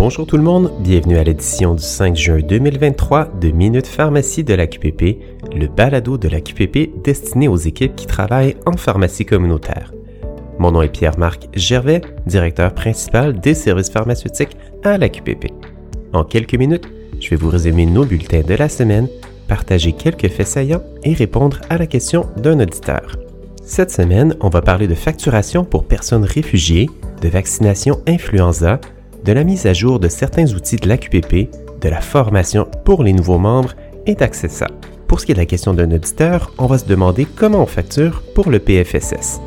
Bonjour tout le monde, bienvenue à l'édition du 5 juin 2023 de Minute Pharmacie de la QPP, le balado de la QPP destiné aux équipes qui travaillent en pharmacie communautaire. Mon nom est Pierre-Marc Gervais, directeur principal des services pharmaceutiques à la QPP. En quelques minutes, je vais vous résumer nos bulletins de la semaine, partager quelques faits saillants et répondre à la question d'un auditeur. Cette semaine, on va parler de facturation pour personnes réfugiées, de vaccination influenza, de la mise à jour de certains outils de l'AQPP, de la formation pour les nouveaux membres et d'Accessa. Pour ce qui est de la question d'un auditeur, on va se demander comment on facture pour le PFSS.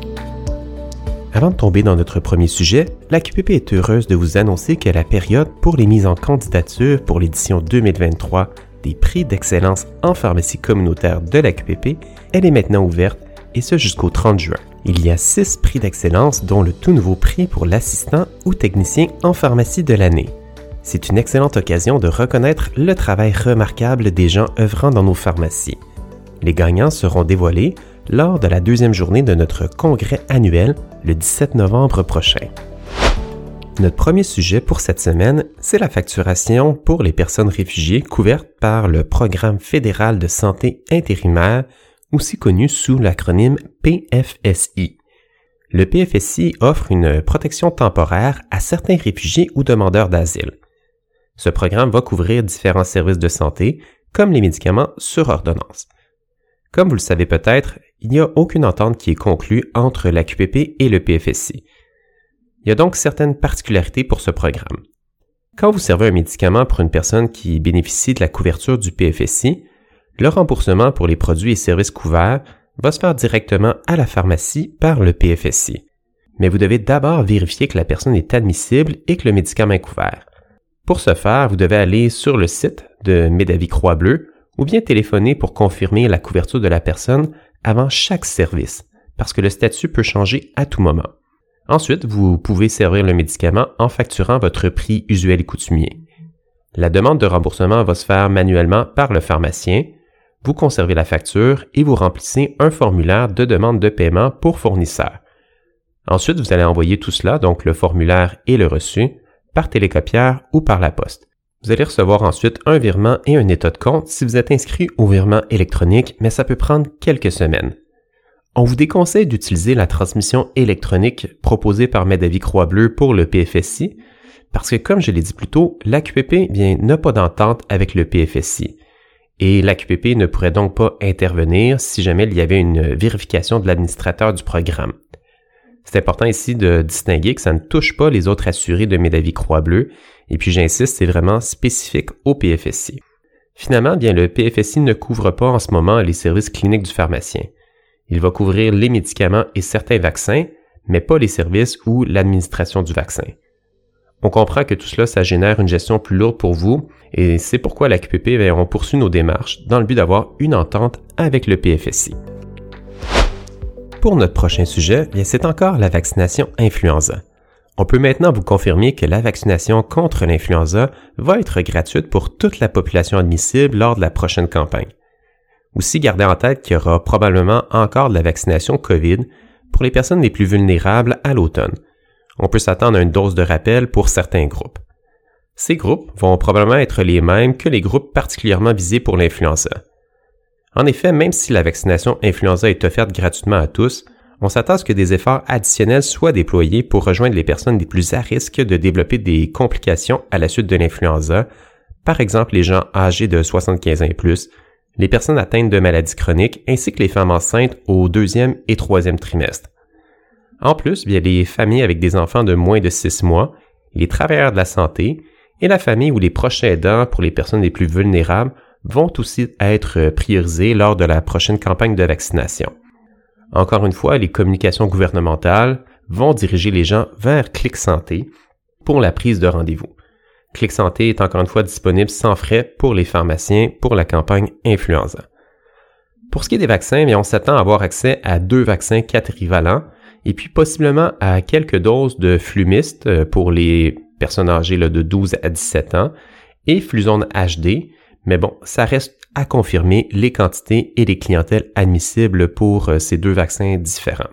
Avant de tomber dans notre premier sujet, l'AQPP est heureuse de vous annoncer que la période pour les mises en candidature pour l'édition 2023 des prix d'excellence en pharmacie communautaire de l'AQPP, elle est maintenant ouverte et ce jusqu'au 30 juin. Il y a six prix d'excellence, dont le tout nouveau prix pour l'assistant ou technicien en pharmacie de l'année. C'est une excellente occasion de reconnaître le travail remarquable des gens œuvrant dans nos pharmacies. Les gagnants seront dévoilés lors de la deuxième journée de notre congrès annuel le 17 novembre prochain. Notre premier sujet pour cette semaine, c'est la facturation pour les personnes réfugiées couvertes par le Programme fédéral de santé intérimaire aussi connu sous l'acronyme PFSI. Le PFSI offre une protection temporaire à certains réfugiés ou demandeurs d'asile. Ce programme va couvrir différents services de santé, comme les médicaments sur ordonnance. Comme vous le savez peut-être, il n'y a aucune entente qui est conclue entre la QPP et le PFSI. Il y a donc certaines particularités pour ce programme. Quand vous servez un médicament pour une personne qui bénéficie de la couverture du PFSI, le remboursement pour les produits et services couverts va se faire directement à la pharmacie par le PFSI. Mais vous devez d'abord vérifier que la personne est admissible et que le médicament est couvert. Pour ce faire, vous devez aller sur le site de Médavis Croix-Bleu ou bien téléphoner pour confirmer la couverture de la personne avant chaque service, parce que le statut peut changer à tout moment. Ensuite, vous pouvez servir le médicament en facturant votre prix usuel et coutumier. La demande de remboursement va se faire manuellement par le pharmacien vous conservez la facture et vous remplissez un formulaire de demande de paiement pour fournisseur. Ensuite, vous allez envoyer tout cela, donc le formulaire et le reçu, par télécopière ou par la poste. Vous allez recevoir ensuite un virement et un état de compte si vous êtes inscrit au virement électronique, mais ça peut prendre quelques semaines. On vous déconseille d'utiliser la transmission électronique proposée par Medavis Croix-Bleu pour le PFSI, parce que comme je l'ai dit plus tôt, l'AQPP n'a pas d'entente avec le PFSI et l'AQPP ne pourrait donc pas intervenir si jamais il y avait une vérification de l'administrateur du programme. C'est important ici de distinguer que ça ne touche pas les autres assurés de Médavis Croix-Bleu, et puis j'insiste, c'est vraiment spécifique au PFSI. Finalement, bien, le PFSI ne couvre pas en ce moment les services cliniques du pharmacien. Il va couvrir les médicaments et certains vaccins, mais pas les services ou l'administration du vaccin. On comprend que tout cela, ça génère une gestion plus lourde pour vous et c'est pourquoi la QPP, ben, on nos démarches dans le but d'avoir une entente avec le PFSI. Pour notre prochain sujet, c'est encore la vaccination influenza. On peut maintenant vous confirmer que la vaccination contre l'influenza va être gratuite pour toute la population admissible lors de la prochaine campagne. Aussi, gardez en tête qu'il y aura probablement encore de la vaccination COVID pour les personnes les plus vulnérables à l'automne, on peut s'attendre à une dose de rappel pour certains groupes. Ces groupes vont probablement être les mêmes que les groupes particulièrement visés pour l'influenza. En effet, même si la vaccination influenza est offerte gratuitement à tous, on s'attend à ce que des efforts additionnels soient déployés pour rejoindre les personnes les plus à risque de développer des complications à la suite de l'influenza, par exemple les gens âgés de 75 ans et plus, les personnes atteintes de maladies chroniques ainsi que les femmes enceintes au deuxième et troisième trimestre. En plus, il y a les familles avec des enfants de moins de 6 mois, les travailleurs de la santé et la famille ou les proches aidants pour les personnes les plus vulnérables vont aussi être priorisés lors de la prochaine campagne de vaccination. Encore une fois, les communications gouvernementales vont diriger les gens vers Clic Santé pour la prise de rendez-vous. Clic Santé est encore une fois disponible sans frais pour les pharmaciens pour la campagne influenza. Pour ce qui est des vaccins, on s'attend à avoir accès à deux vaccins quadrivalents et puis possiblement à quelques doses de flumiste euh, pour les personnes âgées de 12 à 17 ans et Fluzone HD, mais bon, ça reste à confirmer les quantités et les clientèles admissibles pour euh, ces deux vaccins différents.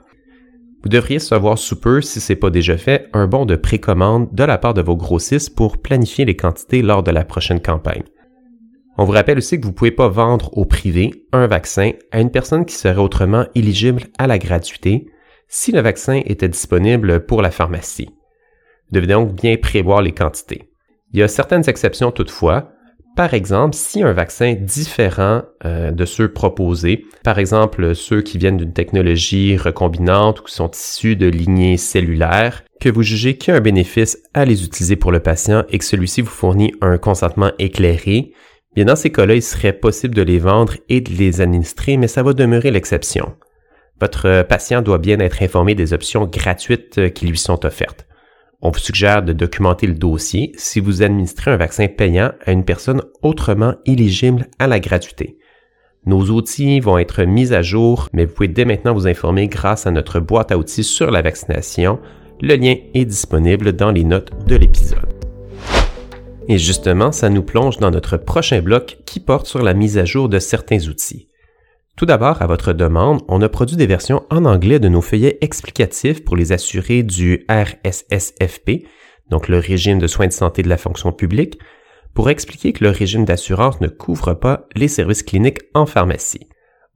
Vous devriez savoir sous peu, si ce n'est pas déjà fait, un bon de précommande de la part de vos grossistes pour planifier les quantités lors de la prochaine campagne. On vous rappelle aussi que vous ne pouvez pas vendre au privé un vaccin à une personne qui serait autrement éligible à la gratuité si le vaccin était disponible pour la pharmacie. Vous devez donc bien prévoir les quantités. Il y a certaines exceptions toutefois, par exemple, si un vaccin différent euh, de ceux proposés, par exemple ceux qui viennent d'une technologie recombinante ou qui sont issus de lignées cellulaires, que vous jugez qu'il y a un bénéfice à les utiliser pour le patient et que celui-ci vous fournit un consentement éclairé, bien dans ces cas-là, il serait possible de les vendre et de les administrer, mais ça va demeurer l'exception. Votre patient doit bien être informé des options gratuites qui lui sont offertes. On vous suggère de documenter le dossier si vous administrez un vaccin payant à une personne autrement éligible à la gratuité. Nos outils vont être mis à jour, mais vous pouvez dès maintenant vous informer grâce à notre boîte à outils sur la vaccination. Le lien est disponible dans les notes de l'épisode. Et justement, ça nous plonge dans notre prochain bloc qui porte sur la mise à jour de certains outils. Tout d'abord, à votre demande, on a produit des versions en anglais de nos feuillets explicatifs pour les assurés du RSSFP, donc le régime de soins de santé de la fonction publique, pour expliquer que le régime d'assurance ne couvre pas les services cliniques en pharmacie.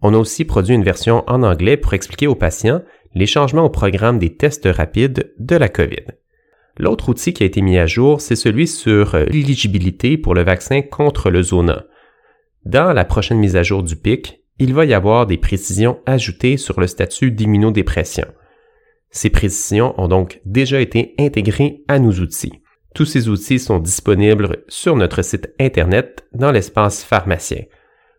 On a aussi produit une version en anglais pour expliquer aux patients les changements au programme des tests rapides de la COVID. L'autre outil qui a été mis à jour, c'est celui sur l'éligibilité pour le vaccin contre le zona. Dans la prochaine mise à jour du PIC, il va y avoir des précisions ajoutées sur le statut d'immunodépression. Ces précisions ont donc déjà été intégrées à nos outils. Tous ces outils sont disponibles sur notre site Internet dans l'espace pharmacien.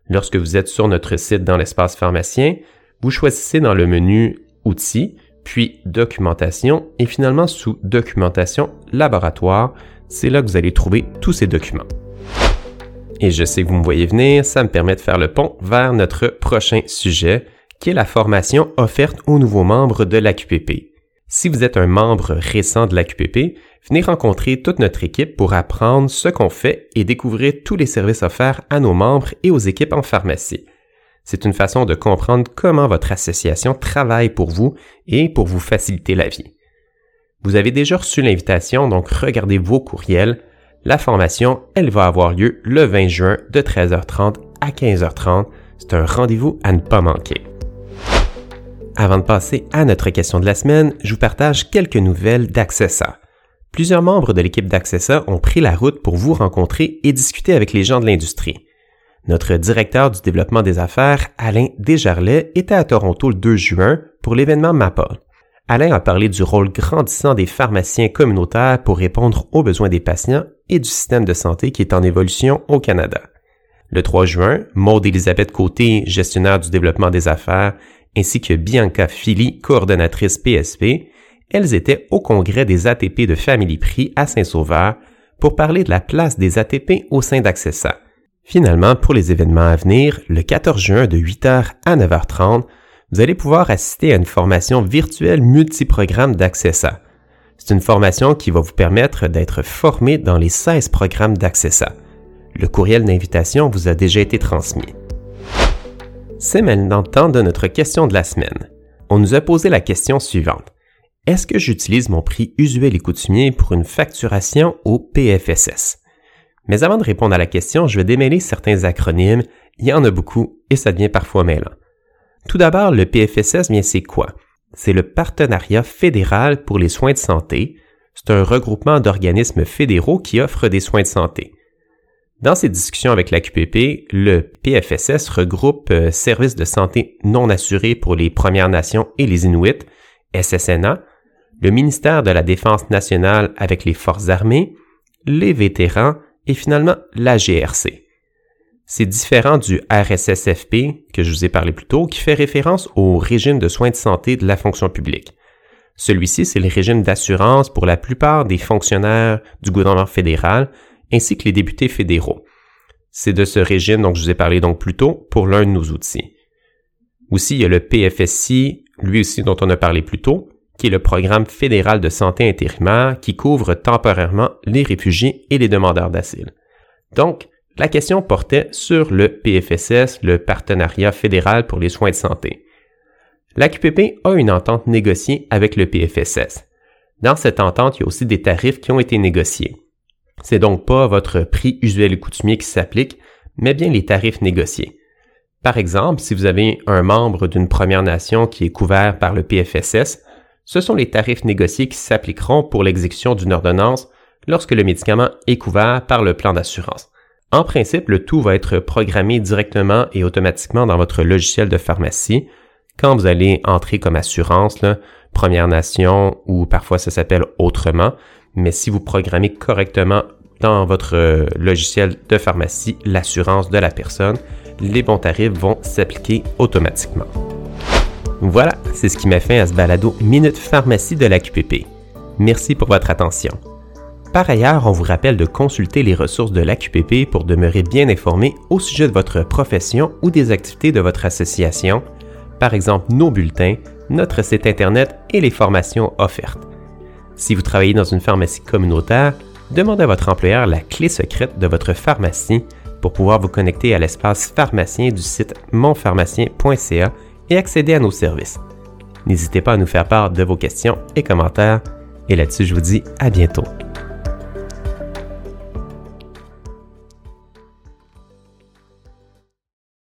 Lorsque vous êtes sur notre site dans l'espace pharmacien, vous choisissez dans le menu Outils, puis Documentation et finalement sous Documentation Laboratoire, c'est là que vous allez trouver tous ces documents. Et je sais que vous me voyez venir, ça me permet de faire le pont vers notre prochain sujet, qui est la formation offerte aux nouveaux membres de l'AQPP. Si vous êtes un membre récent de l'AQPP, venez rencontrer toute notre équipe pour apprendre ce qu'on fait et découvrir tous les services offerts à nos membres et aux équipes en pharmacie. C'est une façon de comprendre comment votre association travaille pour vous et pour vous faciliter la vie. Vous avez déjà reçu l'invitation, donc regardez vos courriels, la formation, elle va avoir lieu le 20 juin de 13h30 à 15h30. C'est un rendez-vous à ne pas manquer. Avant de passer à notre question de la semaine, je vous partage quelques nouvelles d'Accessa. Plusieurs membres de l'équipe d'Accessa ont pris la route pour vous rencontrer et discuter avec les gens de l'industrie. Notre directeur du développement des affaires, Alain Desjarlais, était à Toronto le 2 juin pour l'événement MAPA. Alain a parlé du rôle grandissant des pharmaciens communautaires pour répondre aux besoins des patients et du système de santé qui est en évolution au Canada. Le 3 juin, Maude Elisabeth Côté, gestionnaire du développement des affaires, ainsi que Bianca Philly, coordonnatrice PSP, elles étaient au congrès des ATP de Family Prix à Saint-Sauveur pour parler de la place des ATP au sein d'Accessa. Finalement, pour les événements à venir, le 14 juin de 8h à 9h30, vous allez pouvoir assister à une formation virtuelle multiprogramme d'Accessa. C'est une formation qui va vous permettre d'être formé dans les 16 programmes d'Accessa. Le courriel d'invitation vous a déjà été transmis. C'est maintenant le temps de notre question de la semaine. On nous a posé la question suivante. Est-ce que j'utilise mon prix usuel et coutumier pour une facturation au PFSS? Mais avant de répondre à la question, je vais démêler certains acronymes. Il y en a beaucoup et ça devient parfois mêlant. Tout d'abord, le PFSS, bien c'est quoi? c'est le Partenariat fédéral pour les soins de santé. C'est un regroupement d'organismes fédéraux qui offrent des soins de santé. Dans ces discussions avec la QPP, le PFSS regroupe euh, Services de santé non assurés pour les Premières Nations et les Inuits, SSNA, le ministère de la Défense nationale avec les Forces armées, les vétérans et finalement la GRC. C'est différent du RSSFP que je vous ai parlé plus tôt, qui fait référence au régime de soins de santé de la fonction publique. Celui-ci, c'est le régime d'assurance pour la plupart des fonctionnaires du gouvernement fédéral ainsi que les députés fédéraux. C'est de ce régime dont je vous ai parlé donc plus tôt pour l'un de nos outils. Aussi, il y a le PFSI, lui aussi dont on a parlé plus tôt, qui est le programme fédéral de santé intérimaire qui couvre temporairement les réfugiés et les demandeurs d'asile. Donc, la question portait sur le PFSS, le Partenariat fédéral pour les soins de santé. l'AQPP a une entente négociée avec le PFSS. Dans cette entente, il y a aussi des tarifs qui ont été négociés. C'est donc pas votre prix usuel et coutumier qui s'applique, mais bien les tarifs négociés. Par exemple, si vous avez un membre d'une Première Nation qui est couvert par le PFSS, ce sont les tarifs négociés qui s'appliqueront pour l'exécution d'une ordonnance lorsque le médicament est couvert par le plan d'assurance. En principe, le tout va être programmé directement et automatiquement dans votre logiciel de pharmacie quand vous allez entrer comme assurance, Première Nation ou parfois ça s'appelle autrement, mais si vous programmez correctement dans votre euh, logiciel de pharmacie l'assurance de la personne, les bons tarifs vont s'appliquer automatiquement. Voilà, c'est ce qui m'a fait à ce balado Minute Pharmacie de la QPP. Merci pour votre attention. Par ailleurs, on vous rappelle de consulter les ressources de l'AQPP pour demeurer bien informé au sujet de votre profession ou des activités de votre association, par exemple nos bulletins, notre site Internet et les formations offertes. Si vous travaillez dans une pharmacie communautaire, demandez à votre employeur la clé secrète de votre pharmacie pour pouvoir vous connecter à l'espace pharmacien du site monpharmacien.ca et accéder à nos services. N'hésitez pas à nous faire part de vos questions et commentaires. Et là-dessus, je vous dis à bientôt.